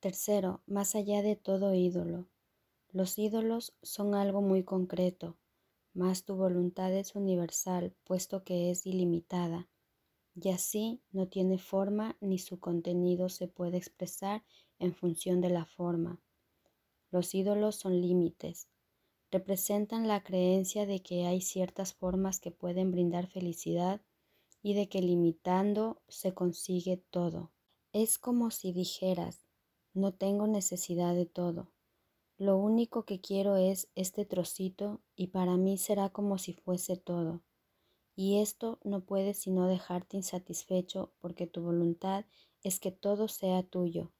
Tercero, más allá de todo ídolo. Los ídolos son algo muy concreto, mas tu voluntad es universal, puesto que es ilimitada, y así no tiene forma ni su contenido se puede expresar en función de la forma. Los ídolos son límites, representan la creencia de que hay ciertas formas que pueden brindar felicidad y de que limitando se consigue todo. Es como si dijeras, no tengo necesidad de todo. Lo único que quiero es este trocito y para mí será como si fuese todo. Y esto no puede sino dejarte insatisfecho porque tu voluntad es que todo sea tuyo.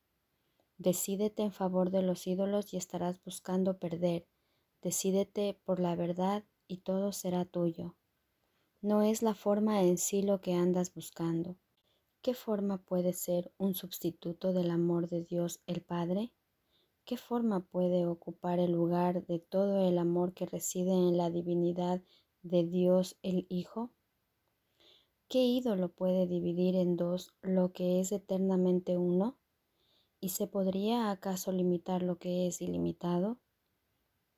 Decídete en favor de los ídolos y estarás buscando perder. Decídete por la verdad y todo será tuyo. No es la forma en sí lo que andas buscando. ¿Qué forma puede ser un sustituto del amor de Dios el Padre? ¿Qué forma puede ocupar el lugar de todo el amor que reside en la divinidad de Dios el Hijo? ¿Qué ídolo puede dividir en dos lo que es eternamente uno? ¿Y se podría acaso limitar lo que es ilimitado?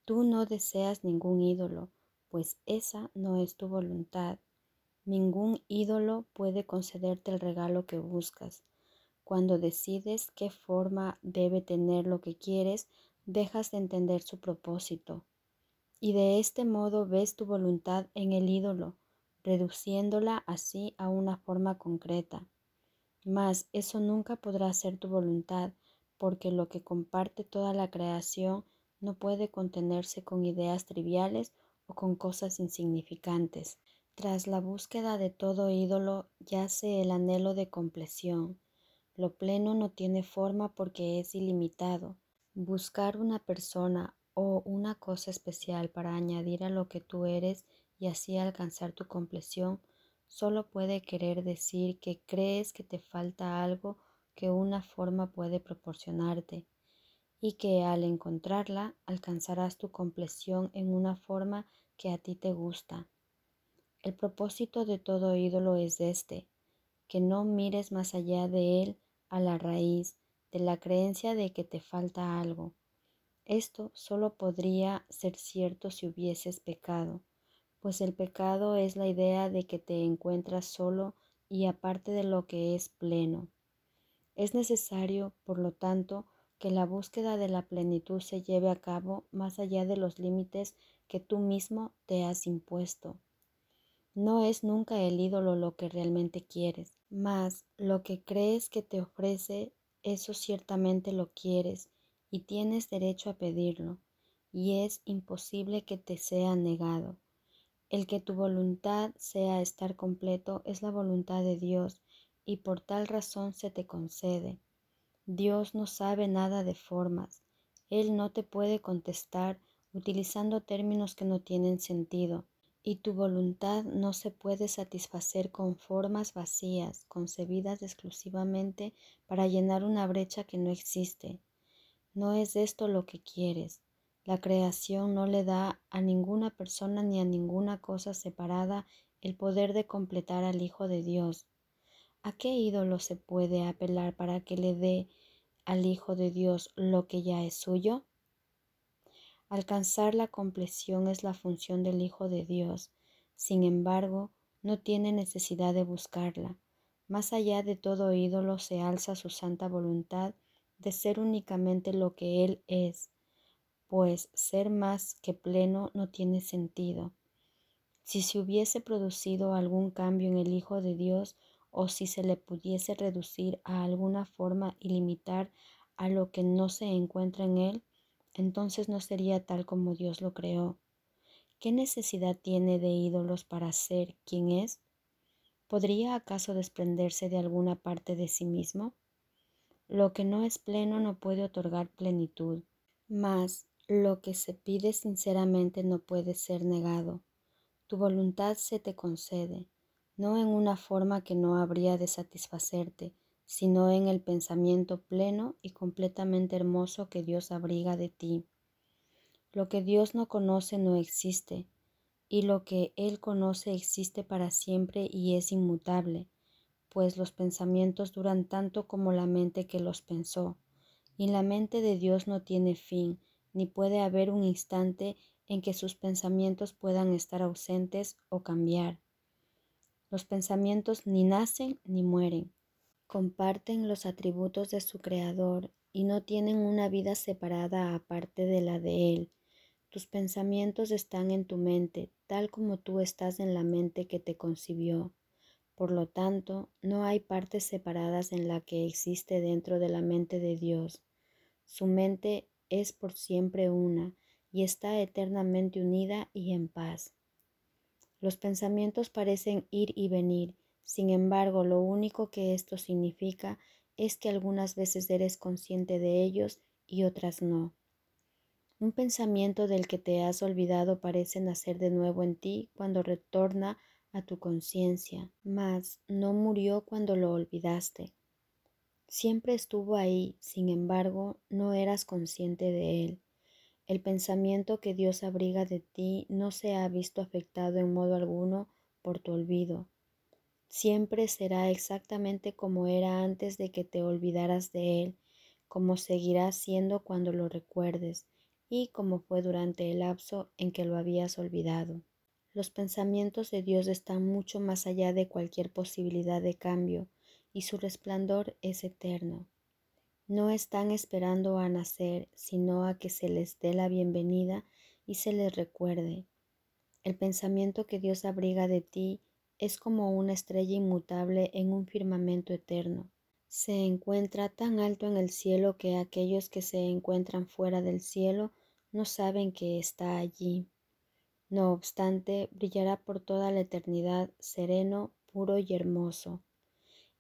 Tú no deseas ningún ídolo, pues esa no es tu voluntad. Ningún ídolo puede concederte el regalo que buscas. Cuando decides qué forma debe tener lo que quieres, dejas de entender su propósito. Y de este modo ves tu voluntad en el ídolo, reduciéndola así a una forma concreta. Mas eso nunca podrá ser tu voluntad, porque lo que comparte toda la creación no puede contenerse con ideas triviales con cosas insignificantes. Tras la búsqueda de todo ídolo yace el anhelo de compleción. Lo pleno no tiene forma porque es ilimitado. Buscar una persona o una cosa especial para añadir a lo que tú eres y así alcanzar tu compleción solo puede querer decir que crees que te falta algo que una forma puede proporcionarte y que al encontrarla alcanzarás tu compleción en una forma que a ti te gusta. El propósito de todo ídolo es este, que no mires más allá de él a la raíz de la creencia de que te falta algo. Esto solo podría ser cierto si hubieses pecado, pues el pecado es la idea de que te encuentras solo y aparte de lo que es pleno. Es necesario, por lo tanto, que la búsqueda de la plenitud se lleve a cabo más allá de los límites que tú mismo te has impuesto. No es nunca el ídolo lo que realmente quieres, mas lo que crees que te ofrece, eso ciertamente lo quieres y tienes derecho a pedirlo, y es imposible que te sea negado. El que tu voluntad sea estar completo es la voluntad de Dios, y por tal razón se te concede. Dios no sabe nada de formas, Él no te puede contestar utilizando términos que no tienen sentido, y tu voluntad no se puede satisfacer con formas vacías, concebidas exclusivamente para llenar una brecha que no existe. No es esto lo que quieres. La creación no le da a ninguna persona ni a ninguna cosa separada el poder de completar al Hijo de Dios. ¿A qué ídolo se puede apelar para que le dé al Hijo de Dios lo que ya es suyo? Alcanzar la compleción es la función del Hijo de Dios. Sin embargo, no tiene necesidad de buscarla. Más allá de todo ídolo se alza su santa voluntad de ser únicamente lo que Él es, pues ser más que pleno no tiene sentido. Si se hubiese producido algún cambio en el Hijo de Dios o si se le pudiese reducir a alguna forma y limitar a lo que no se encuentra en Él, entonces no sería tal como Dios lo creó. ¿Qué necesidad tiene de ídolos para ser quien es? ¿Podría acaso desprenderse de alguna parte de sí mismo? Lo que no es pleno no puede otorgar plenitud, mas lo que se pide sinceramente no puede ser negado. Tu voluntad se te concede, no en una forma que no habría de satisfacerte, sino en el pensamiento pleno y completamente hermoso que Dios abriga de ti. Lo que Dios no conoce no existe, y lo que Él conoce existe para siempre y es inmutable, pues los pensamientos duran tanto como la mente que los pensó, y la mente de Dios no tiene fin, ni puede haber un instante en que sus pensamientos puedan estar ausentes o cambiar. Los pensamientos ni nacen ni mueren, comparten los atributos de su Creador y no tienen una vida separada aparte de la de Él. Tus pensamientos están en tu mente, tal como tú estás en la mente que te concibió. Por lo tanto, no hay partes separadas en la que existe dentro de la mente de Dios. Su mente es por siempre una y está eternamente unida y en paz. Los pensamientos parecen ir y venir, sin embargo, lo único que esto significa es que algunas veces eres consciente de ellos y otras no. Un pensamiento del que te has olvidado parece nacer de nuevo en ti cuando retorna a tu conciencia, mas no murió cuando lo olvidaste. Siempre estuvo ahí, sin embargo, no eras consciente de él. El pensamiento que Dios abriga de ti no se ha visto afectado en modo alguno por tu olvido. Siempre será exactamente como era antes de que te olvidaras de él, como seguirá siendo cuando lo recuerdes, y como fue durante el lapso en que lo habías olvidado. Los pensamientos de Dios están mucho más allá de cualquier posibilidad de cambio, y su resplandor es eterno. No están esperando a nacer, sino a que se les dé la bienvenida y se les recuerde. El pensamiento que Dios abriga de ti es como una estrella inmutable en un firmamento eterno. Se encuentra tan alto en el cielo que aquellos que se encuentran fuera del cielo no saben que está allí. No obstante, brillará por toda la eternidad sereno, puro y hermoso.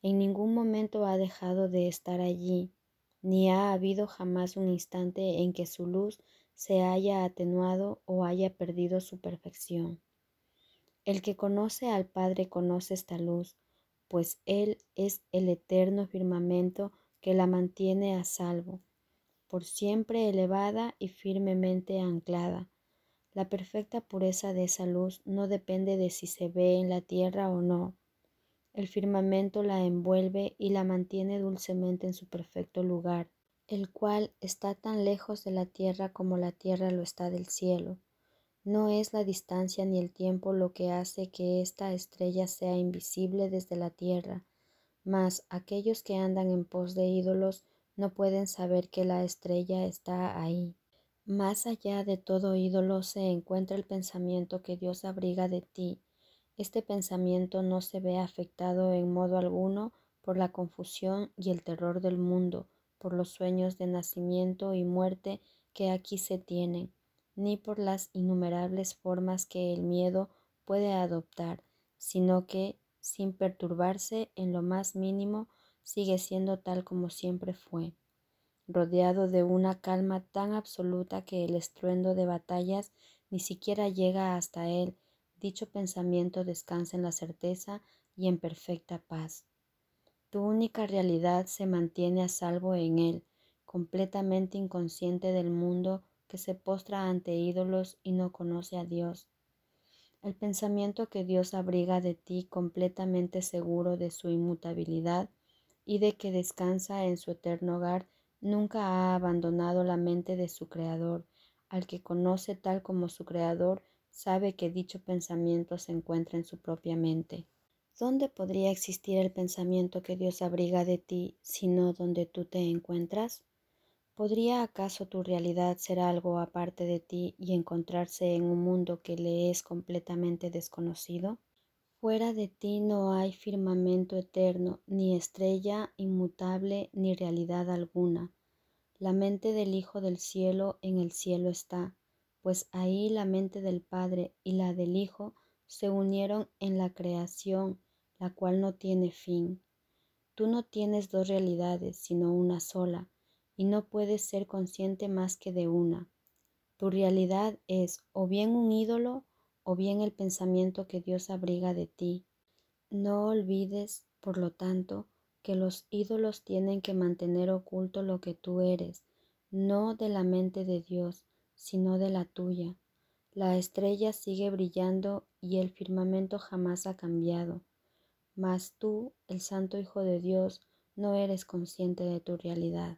En ningún momento ha dejado de estar allí, ni ha habido jamás un instante en que su luz se haya atenuado o haya perdido su perfección. El que conoce al Padre conoce esta luz, pues Él es el eterno firmamento que la mantiene a salvo por siempre elevada y firmemente anclada. La perfecta pureza de esa luz no depende de si se ve en la tierra o no. El firmamento la envuelve y la mantiene dulcemente en su perfecto lugar, el cual está tan lejos de la tierra como la tierra lo está del cielo. No es la distancia ni el tiempo lo que hace que esta estrella sea invisible desde la tierra, mas aquellos que andan en pos de ídolos no pueden saber que la estrella está ahí. Más allá de todo ídolo se encuentra el pensamiento que Dios abriga de ti. Este pensamiento no se ve afectado en modo alguno por la confusión y el terror del mundo, por los sueños de nacimiento y muerte que aquí se tienen, ni por las innumerables formas que el miedo puede adoptar, sino que, sin perturbarse en lo más mínimo, sigue siendo tal como siempre fue, rodeado de una calma tan absoluta que el estruendo de batallas ni siquiera llega hasta él. Dicho pensamiento descansa en la certeza y en perfecta paz. Tu única realidad se mantiene a salvo en él, completamente inconsciente del mundo que se postra ante ídolos y no conoce a Dios. El pensamiento que Dios abriga de ti completamente seguro de su inmutabilidad y de que descansa en su eterno hogar, nunca ha abandonado la mente de su Creador. Al que conoce tal como su Creador, sabe que dicho pensamiento se encuentra en su propia mente. ¿Dónde podría existir el pensamiento que Dios abriga de ti, sino donde tú te encuentras? ¿Podría acaso tu realidad ser algo aparte de ti y encontrarse en un mundo que le es completamente desconocido? Fuera de ti no hay firmamento eterno, ni estrella inmutable, ni realidad alguna. La mente del Hijo del cielo en el cielo está, pues ahí la mente del Padre y la del Hijo se unieron en la creación, la cual no tiene fin. Tú no tienes dos realidades, sino una sola, y no puedes ser consciente más que de una. Tu realidad es o bien un ídolo o bien el pensamiento que Dios abriga de ti. No olvides, por lo tanto, que los ídolos tienen que mantener oculto lo que tú eres, no de la mente de Dios, sino de la tuya. La estrella sigue brillando y el firmamento jamás ha cambiado. Mas tú, el Santo Hijo de Dios, no eres consciente de tu realidad.